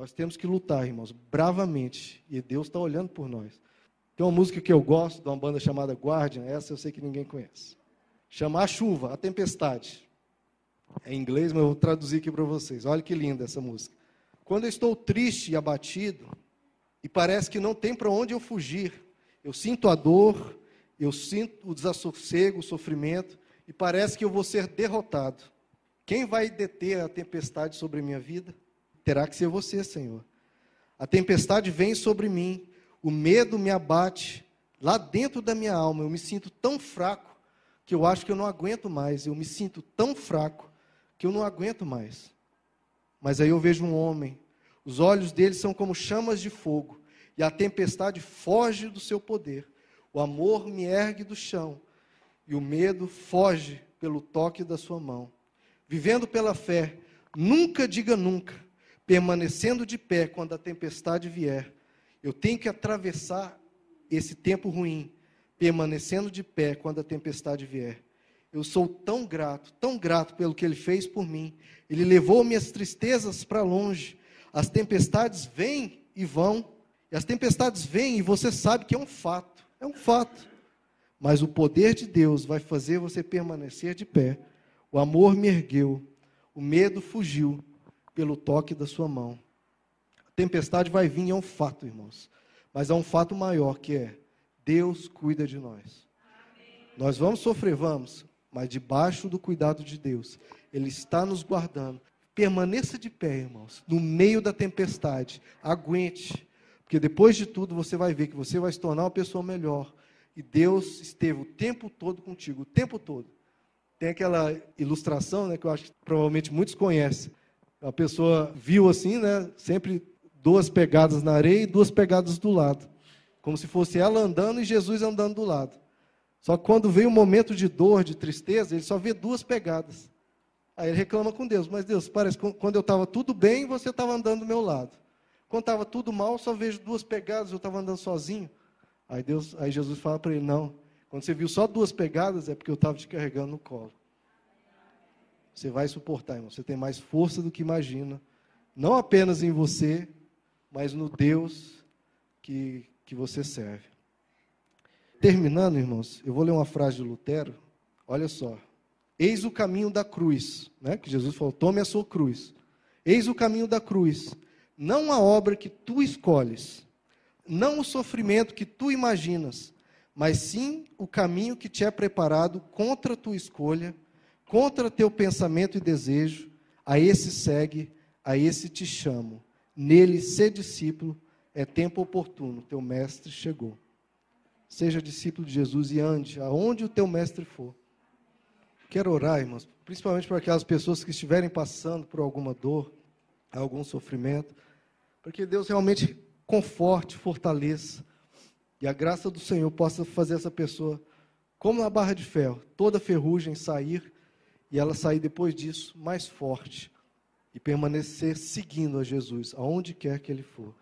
Nós temos que lutar, irmãos, bravamente. E Deus está olhando por nós. Tem uma música que eu gosto, de uma banda chamada Guardian, essa eu sei que ninguém conhece. Chama A Chuva, A Tempestade. É em inglês, mas eu vou traduzir aqui para vocês. Olha que linda essa música. Quando eu estou triste e abatido, e parece que não tem para onde eu fugir, eu sinto a dor, eu sinto o desassossego, o sofrimento, e parece que eu vou ser derrotado. Quem vai deter a tempestade sobre minha vida? Terá que ser você, Senhor. A tempestade vem sobre mim, o medo me abate lá dentro da minha alma. Eu me sinto tão fraco que eu acho que eu não aguento mais. Eu me sinto tão fraco que eu não aguento mais. Mas aí eu vejo um homem, os olhos dele são como chamas de fogo, e a tempestade foge do seu poder. O amor me ergue do chão, e o medo foge pelo toque da sua mão. Vivendo pela fé, nunca diga nunca, permanecendo de pé quando a tempestade vier. Eu tenho que atravessar esse tempo ruim, permanecendo de pé quando a tempestade vier. Eu sou tão grato, tão grato pelo que ele fez por mim. Ele levou minhas tristezas para longe. As tempestades vêm e vão, e as tempestades vêm e você sabe que é um fato, é um fato. Mas o poder de Deus vai fazer você permanecer de pé. O amor me ergueu, o medo fugiu pelo toque da sua mão. A tempestade vai vir, é um fato, irmãos. Mas há um fato maior que é: Deus cuida de nós. Amém. Nós vamos sofrer, vamos, mas debaixo do cuidado de Deus. Ele está nos guardando. Permaneça de pé, irmãos, no meio da tempestade. Aguente, porque depois de tudo você vai ver que você vai se tornar uma pessoa melhor. E Deus esteve o tempo todo contigo, o tempo todo. Tem aquela ilustração, né, que eu acho que provavelmente muitos conhecem. A pessoa viu assim, né, sempre duas pegadas na areia e duas pegadas do lado. Como se fosse ela andando e Jesus andando do lado. Só que quando vem um momento de dor, de tristeza, ele só vê duas pegadas. Aí ele reclama com Deus, mas Deus, parece que quando eu estava tudo bem, você estava andando do meu lado. Quando estava tudo mal, só vejo duas pegadas, eu estava andando sozinho. Aí Deus, aí Jesus fala para ele, não. Quando você viu só duas pegadas, é porque eu estava te carregando no colo. Você vai suportar, irmão. Você tem mais força do que imagina. Não apenas em você, mas no Deus que, que você serve. Terminando, irmãos, eu vou ler uma frase de Lutero. Olha só. Eis o caminho da cruz, né? Que Jesus falou: tome a sua cruz. Eis o caminho da cruz. Não a obra que tu escolhes, não o sofrimento que tu imaginas, mas sim o caminho que te é preparado contra a tua escolha, contra teu pensamento e desejo. A esse segue, a esse te chamo. Nele ser discípulo, é tempo oportuno, teu mestre chegou. Seja discípulo de Jesus e ande aonde o teu mestre for. Quero orar, irmãos, principalmente para aquelas pessoas que estiverem passando por alguma dor, algum sofrimento, para que Deus realmente conforte, fortaleça, e a graça do Senhor possa fazer essa pessoa, como na barra de ferro, toda ferrugem sair, e ela sair depois disso mais forte, e permanecer seguindo a Jesus, aonde quer que ele for.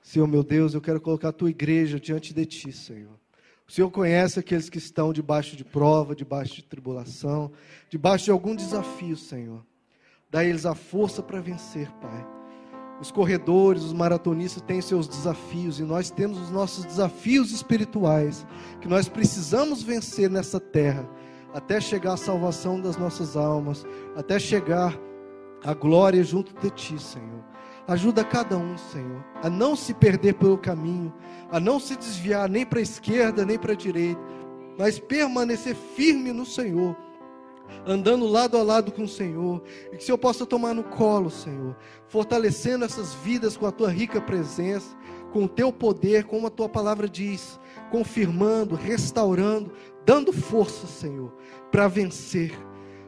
Senhor meu Deus, eu quero colocar a tua igreja diante de ti, Senhor. O Senhor conhece aqueles que estão debaixo de prova, debaixo de tribulação, debaixo de algum desafio, Senhor. Dá eles a força para vencer, Pai. Os corredores, os maratonistas têm seus desafios e nós temos os nossos desafios espirituais que nós precisamos vencer nessa terra, até chegar à salvação das nossas almas, até chegar à glória junto de Ti, Senhor. Ajuda cada um, Senhor, a não se perder pelo caminho, a não se desviar nem para a esquerda nem para a direita, mas permanecer firme no Senhor, andando lado a lado com o Senhor, e que o Senhor possa tomar no colo, Senhor, fortalecendo essas vidas com a tua rica presença, com o teu poder, como a tua palavra diz, confirmando, restaurando, dando força, Senhor, para vencer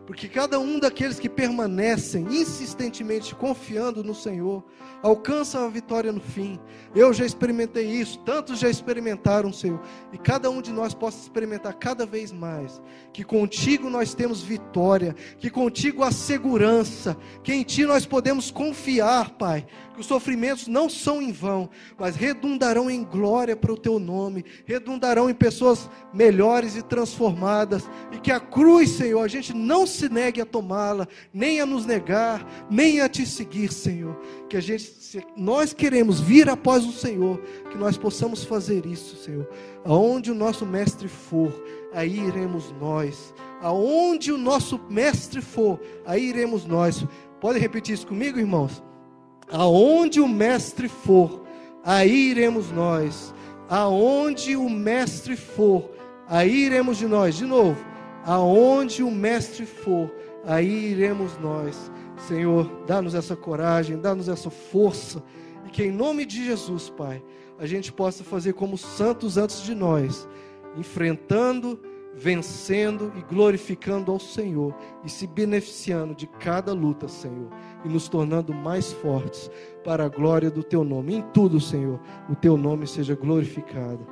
porque cada um daqueles que permanecem insistentemente confiando no Senhor, alcançam a vitória no fim. Eu já experimentei isso, tantos já experimentaram, Senhor, e cada um de nós possa experimentar cada vez mais. Que contigo nós temos vitória, que contigo há segurança, que em Ti nós podemos confiar, Pai, que os sofrimentos não são em vão, mas redundarão em glória para o teu nome, redundarão em pessoas melhores e transformadas, e que a cruz, Senhor, a gente não se negue a tomá-la, nem a nos negar, nem a te seguir, Senhor. Que a gente, se nós queremos vir após o Senhor, que nós possamos fazer isso, Senhor. Aonde o nosso mestre for, aí iremos nós. Aonde o nosso mestre for, aí iremos nós. Pode repetir isso comigo, irmãos? Aonde o mestre for, aí iremos nós. Aonde o mestre for, aí iremos de nós. De novo, aonde o mestre for, aí iremos nós. Senhor, dá-nos essa coragem, dá-nos essa força, e que em nome de Jesus, Pai, a gente possa fazer como santos antes de nós, enfrentando vencendo e glorificando ao Senhor e se beneficiando de cada luta, Senhor, e nos tornando mais fortes para a glória do teu nome. Em tudo, Senhor, o teu nome seja glorificado.